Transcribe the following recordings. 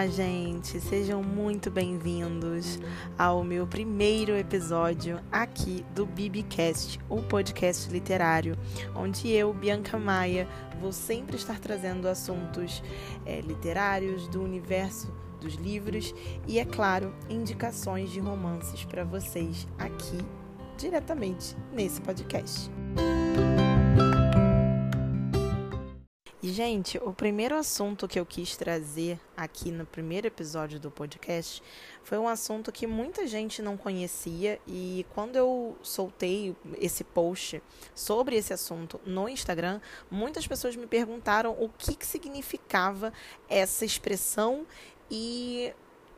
Olá, gente! Sejam muito bem-vindos ao meu primeiro episódio aqui do Bibicast, o podcast literário, onde eu, Bianca Maia, vou sempre estar trazendo assuntos é, literários do universo dos livros e, é claro, indicações de romances para vocês aqui diretamente nesse podcast. E, gente, o primeiro assunto que eu quis trazer aqui no primeiro episódio do podcast foi um assunto que muita gente não conhecia e quando eu soltei esse post sobre esse assunto no Instagram, muitas pessoas me perguntaram o que, que significava essa expressão e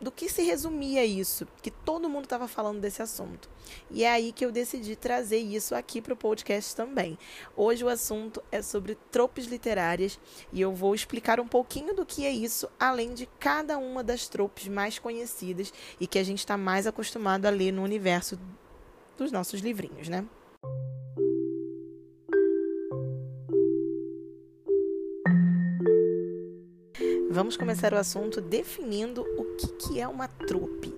do que se resumia isso, que todo mundo estava falando desse assunto. E é aí que eu decidi trazer isso aqui para o podcast também. Hoje o assunto é sobre tropes literárias e eu vou explicar um pouquinho do que é isso, além de cada uma das tropes mais conhecidas e que a gente está mais acostumado a ler no universo dos nossos livrinhos, né? Vamos começar o assunto definindo o que, que é uma trope.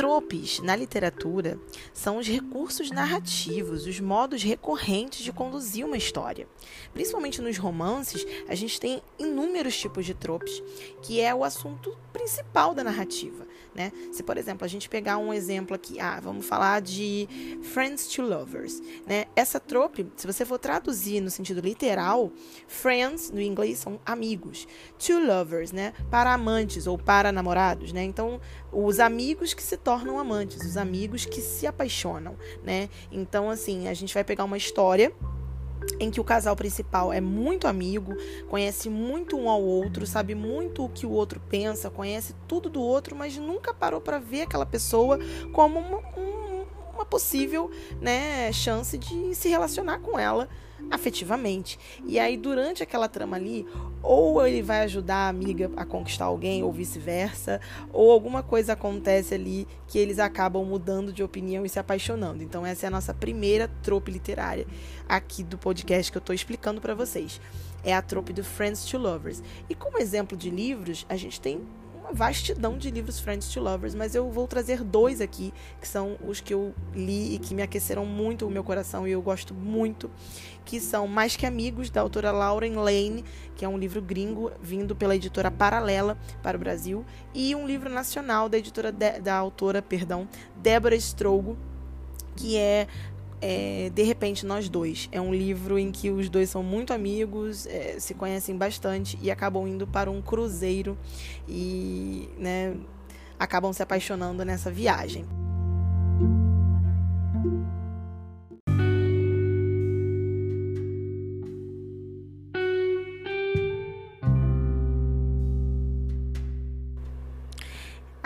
Tropes, na literatura, são os recursos narrativos, os modos recorrentes de conduzir uma história. Principalmente nos romances, a gente tem inúmeros tipos de tropes, que é o assunto principal da narrativa. Né? Se, por exemplo, a gente pegar um exemplo aqui, ah, vamos falar de Friends to Lovers. Né? Essa trope, se você for traduzir no sentido literal, Friends, no inglês, são amigos. To Lovers, né? para amantes ou para namorados. Né? Então, os amigos que se tornam amantes, os amigos que se apaixonam, né? Então, assim, a gente vai pegar uma história em que o casal principal é muito amigo, conhece muito um ao outro, sabe muito o que o outro pensa, conhece tudo do outro, mas nunca parou para ver aquela pessoa como uma, uma possível né, chance de se relacionar com ela afetivamente. E aí, durante aquela trama ali, ou ele vai ajudar a amiga a conquistar alguém, ou vice-versa, ou alguma coisa acontece ali que eles acabam mudando de opinião e se apaixonando. Então, essa é a nossa primeira trope literária aqui do podcast que eu estou explicando para vocês. É a trope do Friends to Lovers. E como exemplo de livros, a gente tem uma vastidão de livros Friends to Lovers, mas eu vou trazer dois aqui, que são os que eu li e que me aqueceram muito o meu coração e eu gosto muito, que são Mais que Amigos, da autora Lauren Lane, que é um livro gringo vindo pela editora Paralela para o Brasil, e um livro nacional da editora de, da autora, perdão, Débora Strogo, que é é, De repente Nós Dois. É um livro em que os dois são muito amigos, é, se conhecem bastante e acabam indo para um cruzeiro e né, acabam se apaixonando nessa viagem.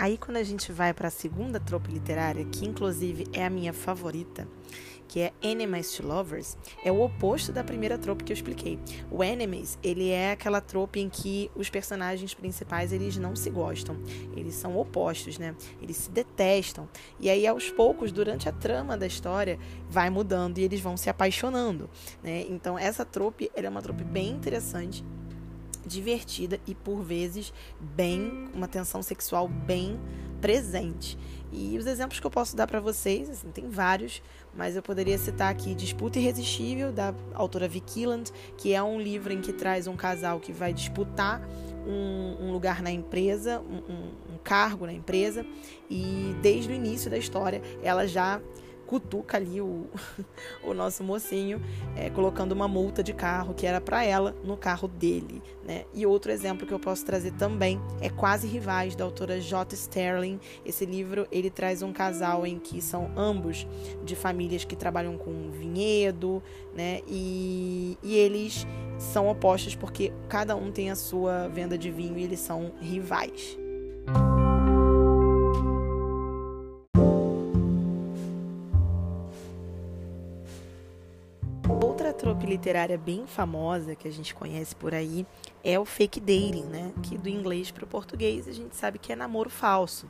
Aí quando a gente vai para a segunda tropa literária, que inclusive é a minha favorita, que é Enemies to Lovers, é o oposto da primeira trope que eu expliquei. O Enemies, ele é aquela trope em que os personagens principais, eles não se gostam. Eles são opostos, né? Eles se detestam. E aí, aos poucos, durante a trama da história, vai mudando e eles vão se apaixonando, né? Então, essa trope, é uma trope bem interessante divertida e por vezes bem uma tensão sexual bem presente. E os exemplos que eu posso dar para vocês, assim, tem vários, mas eu poderia citar aqui Disputa Irresistível, da autora Vicky que é um livro em que traz um casal que vai disputar um, um lugar na empresa, um, um, um cargo na empresa, e desde o início da história ela já cutuca ali o, o nosso mocinho, é, colocando uma multa de carro que era para ela no carro dele. Né? E outro exemplo que eu posso trazer também é Quase Rivais, da autora J. Sterling. Esse livro ele traz um casal em que são ambos de famílias que trabalham com vinhedo, né? e, e eles são opostos porque cada um tem a sua venda de vinho e eles são rivais. Literária bem famosa que a gente conhece por aí é o fake dating, né? Que do inglês para o português a gente sabe que é namoro falso.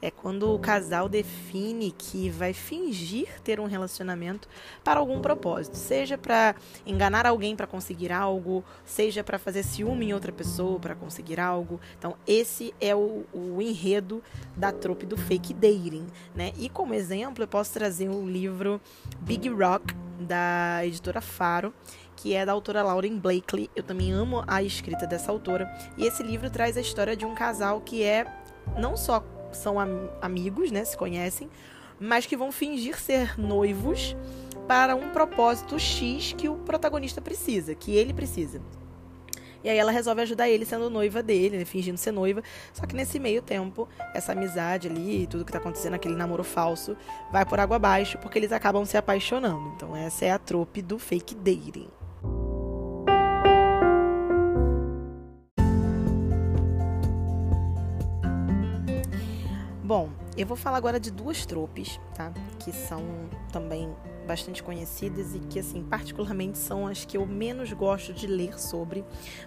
É quando o casal define que vai fingir ter um relacionamento para algum propósito, seja para enganar alguém para conseguir algo, seja para fazer ciúme em outra pessoa para conseguir algo. Então, esse é o, o enredo da trope do fake dating, né? E como exemplo, eu posso trazer o livro Big Rock da editora Faro que é da autora Lauren Blakely. Eu também amo a escrita dessa autora. E esse livro traz a história de um casal que é não só são am amigos, né, se conhecem, mas que vão fingir ser noivos para um propósito X que o protagonista precisa, que ele precisa. E aí ela resolve ajudar ele sendo noiva dele, né, fingindo ser noiva. Só que nesse meio tempo, essa amizade ali, tudo que tá acontecendo, aquele namoro falso, vai por água abaixo, porque eles acabam se apaixonando. Então essa é a trope do fake dating. Bom, eu vou falar agora de duas tropes, tá? Que são também bastante conhecidas e que, assim, particularmente são as que eu menos gosto de ler sobre,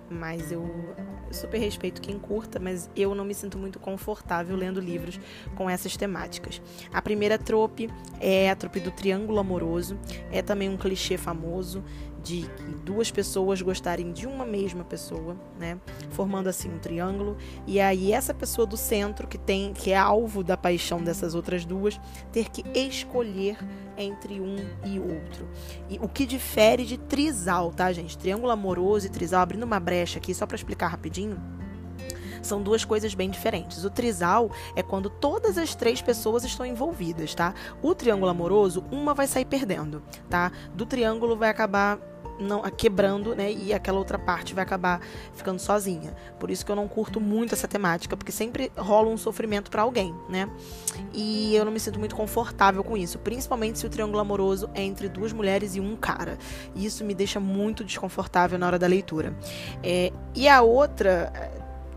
mas eu super respeito quem curta, mas eu não me sinto muito confortável lendo livros com essas temáticas. A primeira trope é a trope do triângulo amoroso, é também um clichê famoso de duas pessoas gostarem de uma mesma pessoa, né, formando assim um triângulo, e aí essa pessoa do centro que tem que é alvo da paixão dessas outras duas ter que escolher entre um e outro. E o que difere de trisal, tá, gente? Triângulo amoroso e trisal, abrindo uma brecha aqui só para explicar rapidinho são duas coisas bem diferentes. O trisal é quando todas as três pessoas estão envolvidas, tá? O triângulo amoroso, uma vai sair perdendo, tá? Do triângulo vai acabar não quebrando, né? E aquela outra parte vai acabar ficando sozinha. Por isso que eu não curto muito essa temática, porque sempre rola um sofrimento para alguém, né? E eu não me sinto muito confortável com isso, principalmente se o triângulo amoroso é entre duas mulheres e um cara. E isso me deixa muito desconfortável na hora da leitura. É, e a outra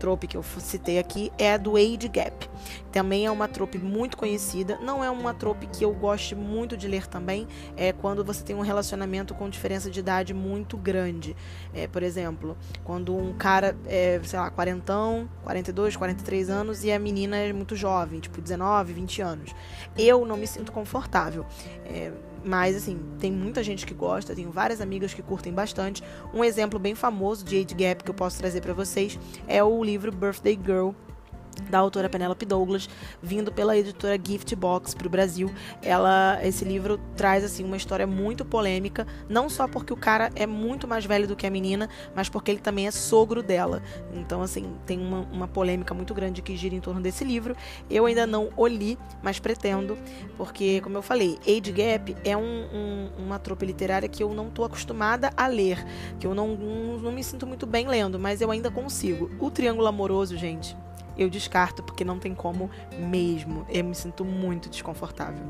trope que eu citei aqui é a do Age Gap. Também é uma trope muito conhecida. Não é uma trope que eu gosto muito de ler também. É quando você tem um relacionamento com diferença de idade muito grande. É, por exemplo, quando um cara é, sei lá, quarentão, 42, 43 anos e a menina é muito jovem, tipo 19, 20 anos. Eu não me sinto confortável. É, mas, assim, tem muita gente que gosta, tenho várias amigas que curtem bastante. Um exemplo bem famoso de age gap que eu posso trazer para vocês é o livro Birthday Girl, da autora Penelope Douglas, vindo pela editora Gift Box para o Brasil. Ela, esse livro traz assim uma história muito polêmica, não só porque o cara é muito mais velho do que a menina, mas porque ele também é sogro dela. Então, assim, tem uma, uma polêmica muito grande que gira em torno desse livro. Eu ainda não o li, mas pretendo, porque, como eu falei, Age Gap é um, um, uma tropa literária que eu não estou acostumada a ler, que eu não, não, não me sinto muito bem lendo, mas eu ainda consigo. O Triângulo Amoroso, gente eu descarto porque não tem como mesmo. Eu me sinto muito desconfortável.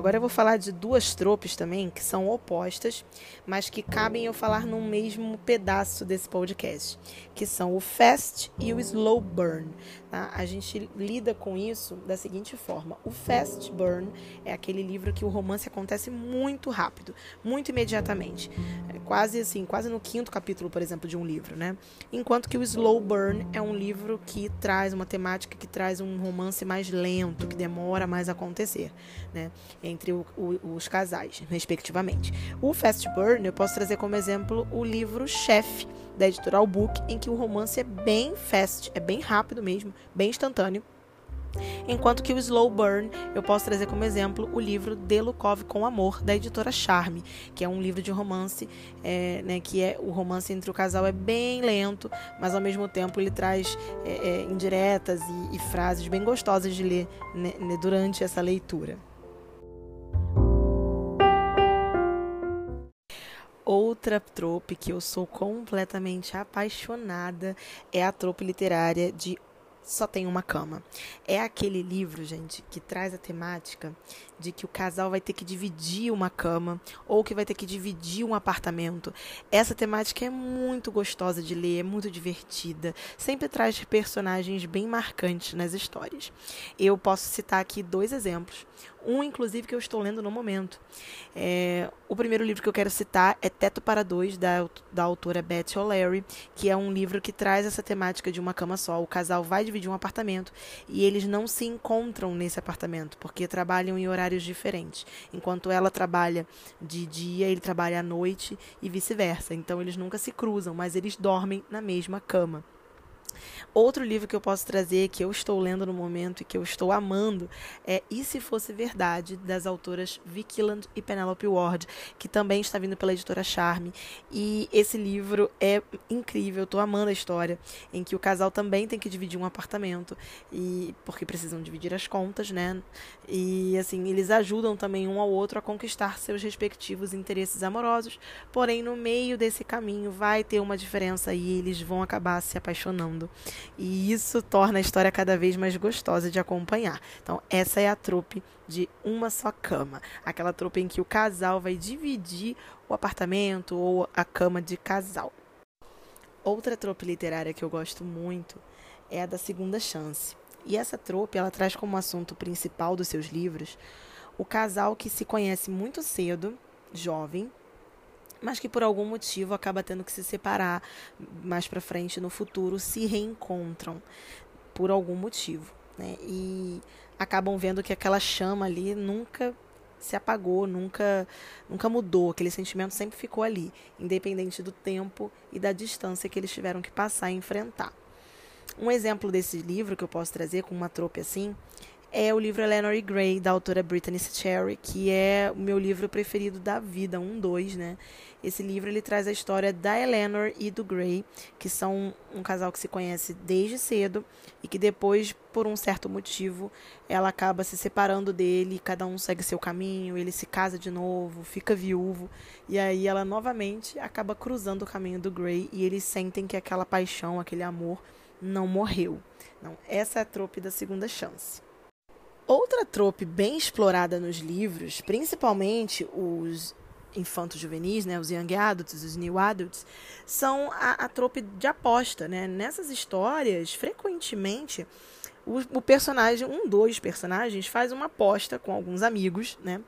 Agora eu vou falar de duas tropes também que são opostas, mas que cabem eu falar num mesmo pedaço desse podcast, que são o fast e o slow burn. Tá? A gente lida com isso da seguinte forma: o fast burn é aquele livro que o romance acontece muito rápido, muito imediatamente, é quase assim, quase no quinto capítulo, por exemplo, de um livro, né? Enquanto que o slow burn é um livro que traz uma temática que traz um romance mais lento, que demora mais a acontecer, né? Entre o, o, os casais, respectivamente. O Fast Burn, eu posso trazer como exemplo o livro Chefe, da editora Book, em que o romance é bem fast, é bem rápido mesmo, bem instantâneo. Enquanto que o Slow Burn, eu posso trazer como exemplo o livro De Lukov com Amor, da editora Charme, que é um livro de romance, é, né, que é o romance entre o casal é bem lento, mas ao mesmo tempo ele traz é, é, indiretas e, e, frases bem gostosas de ler né, né durante essa leitura. Outra trope que eu sou completamente apaixonada é a trope literária de só tem uma cama. É aquele livro, gente, que traz a temática de que o casal vai ter que dividir uma cama ou que vai ter que dividir um apartamento. Essa temática é muito gostosa de ler, é muito divertida, sempre traz personagens bem marcantes nas histórias. Eu posso citar aqui dois exemplos. Um, inclusive, que eu estou lendo no momento. É, o primeiro livro que eu quero citar é Teto para Dois, da, da autora Beth O'Leary, que é um livro que traz essa temática de uma cama só. O casal vai dividir um apartamento e eles não se encontram nesse apartamento, porque trabalham em horários diferentes. Enquanto ela trabalha de dia, ele trabalha à noite e vice-versa. Então eles nunca se cruzam, mas eles dormem na mesma cama. Outro livro que eu posso trazer, que eu estou lendo no momento e que eu estou amando, é E Se Fosse Verdade, das autoras Vicky Land e Penelope Ward, que também está vindo pela editora Charme. E esse livro é incrível, eu estou amando a história, em que o casal também tem que dividir um apartamento, e porque precisam dividir as contas, né? E assim, eles ajudam também um ao outro a conquistar seus respectivos interesses amorosos, porém no meio desse caminho vai ter uma diferença e eles vão acabar se apaixonando. E isso torna a história cada vez mais gostosa de acompanhar. Então, essa é a trupe de uma só cama. Aquela trupe em que o casal vai dividir o apartamento ou a cama de casal. Outra trope literária que eu gosto muito é a da segunda chance. E essa trope, ela traz como assunto principal dos seus livros o casal que se conhece muito cedo, jovem, mas que por algum motivo acaba tendo que se separar mais para frente no futuro, se reencontram por algum motivo, né? E acabam vendo que aquela chama ali nunca se apagou, nunca nunca mudou, aquele sentimento sempre ficou ali, independente do tempo e da distância que eles tiveram que passar e enfrentar. Um exemplo desse livro que eu posso trazer com uma trope assim é o livro Eleanor e Gray, da autora Brittany Cherry, que é o meu livro preferido da vida, um dois, né? Esse livro ele traz a história da Eleanor e do Gray, que são um casal que se conhece desde cedo e que depois, por um certo motivo, ela acaba se separando dele, cada um segue seu caminho, ele se casa de novo, fica viúvo, e aí ela novamente acaba cruzando o caminho do Gray e eles sentem que aquela paixão, aquele amor não morreu. Não, essa é a trope da segunda chance. Outra trope bem explorada nos livros, principalmente os infantos juvenis, né, os young adults, os new adults, são a, a trope de aposta, né? Nessas histórias, frequentemente o, o, personagem, um dos personagens, faz uma aposta com alguns amigos, né,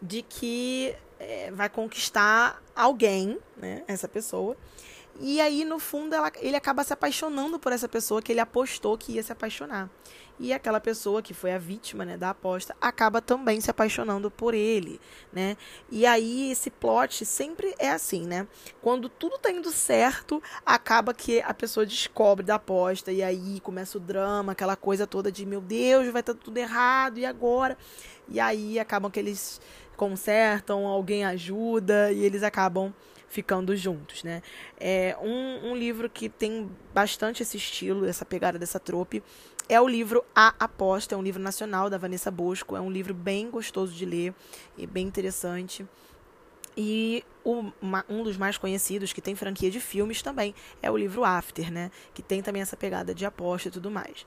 de que é, vai conquistar alguém, né, essa pessoa. E aí, no fundo, ela, ele acaba se apaixonando por essa pessoa que ele apostou que ia se apaixonar e aquela pessoa que foi a vítima né, da aposta acaba também se apaixonando por ele, né? E aí esse plot sempre é assim, né? Quando tudo tá indo certo, acaba que a pessoa descobre da aposta e aí começa o drama, aquela coisa toda de meu Deus, vai estar tá tudo errado e agora? E aí acabam que eles consertam, alguém ajuda e eles acabam ficando juntos, né? É um, um livro que tem bastante esse estilo, essa pegada dessa trope, é o livro A Aposta, é um livro nacional da Vanessa Bosco, é um livro bem gostoso de ler e bem interessante. E o, uma, um dos mais conhecidos, que tem franquia de filmes também, é o livro After, né? Que tem também essa pegada de aposta e tudo mais.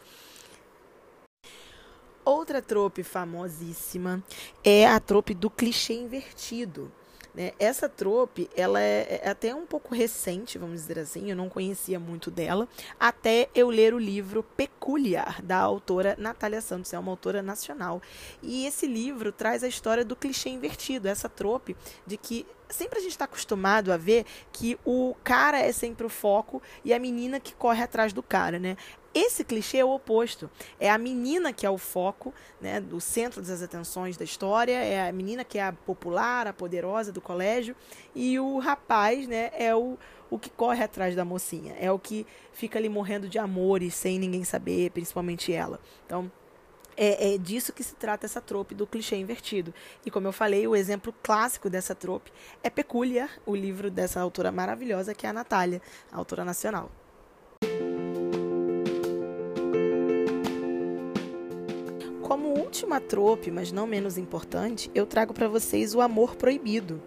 Outra trope famosíssima é a trope do clichê invertido. Né? Essa trope, ela é, é, até um pouco recente, vamos dizer assim, eu não conhecia muito dela, até eu ler o livro Peculiar, da autora Natália Santos, é uma autora nacional. E esse livro traz a história do clichê invertido, essa trope de que sempre a gente está acostumado a ver que o cara é sempre o foco e a menina que corre atrás do cara, né? Esse clichê é o oposto. É a menina que é o foco, né, do centro das atenções da história, é a menina que é a popular, a poderosa do colégio, e o rapaz, né, é o, o que corre atrás da mocinha, é o que fica ali morrendo de amores sem ninguém saber, principalmente ela. Então, é, é, disso que se trata essa trope do clichê invertido. E como eu falei, o exemplo clássico dessa trope é Peculiar, o livro dessa autora maravilhosa que é a Natália, a autora nacional. Como última trope, mas não menos importante, eu trago para vocês o amor proibido.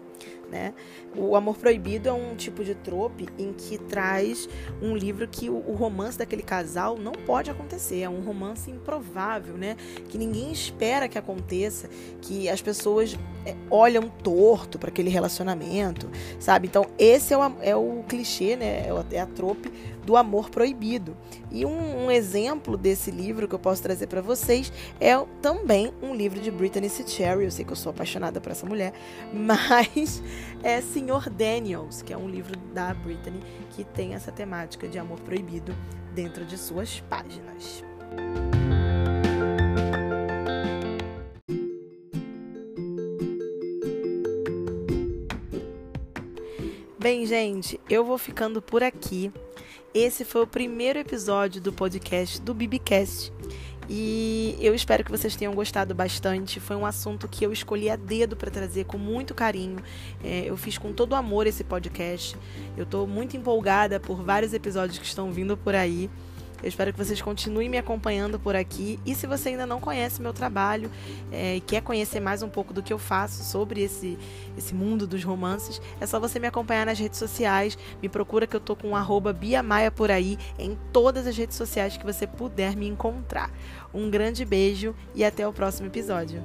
Né? O Amor Proibido é um tipo de trope em que traz um livro que o, romance daquele casal não pode acontecer. É um romance improvável, né? Que ninguém espera que aconteça, que as pessoas é, olham torto para aquele relacionamento, sabe? Então, esse é o, é o clichê, né? É, é a trope do amor proibido. E um, um exemplo desse livro que eu posso trazer para vocês é também um livro de Brittany C. Cherry. Eu sei que eu sou apaixonada por essa mulher, mas é Senhor Daniels, que é um livro da Brittany que tem essa temática de amor proibido dentro de suas páginas. Bem, gente, eu vou ficando por aqui. Esse foi o primeiro episódio do podcast do Bibicast. E eu espero que vocês tenham gostado bastante. Foi um assunto que eu escolhi a dedo para trazer com muito carinho. É, eu fiz com todo amor esse podcast. Eu estou muito empolgada por vários episódios que estão vindo por aí. Eu espero que vocês continuem me acompanhando por aqui. E se você ainda não conhece meu trabalho é, e quer conhecer mais um pouco do que eu faço sobre esse, esse mundo dos romances, é só você me acompanhar nas redes sociais. Me procura que eu tô com arroba Bia Maia por aí em todas as redes sociais que você puder me encontrar. Um grande beijo e até o próximo episódio.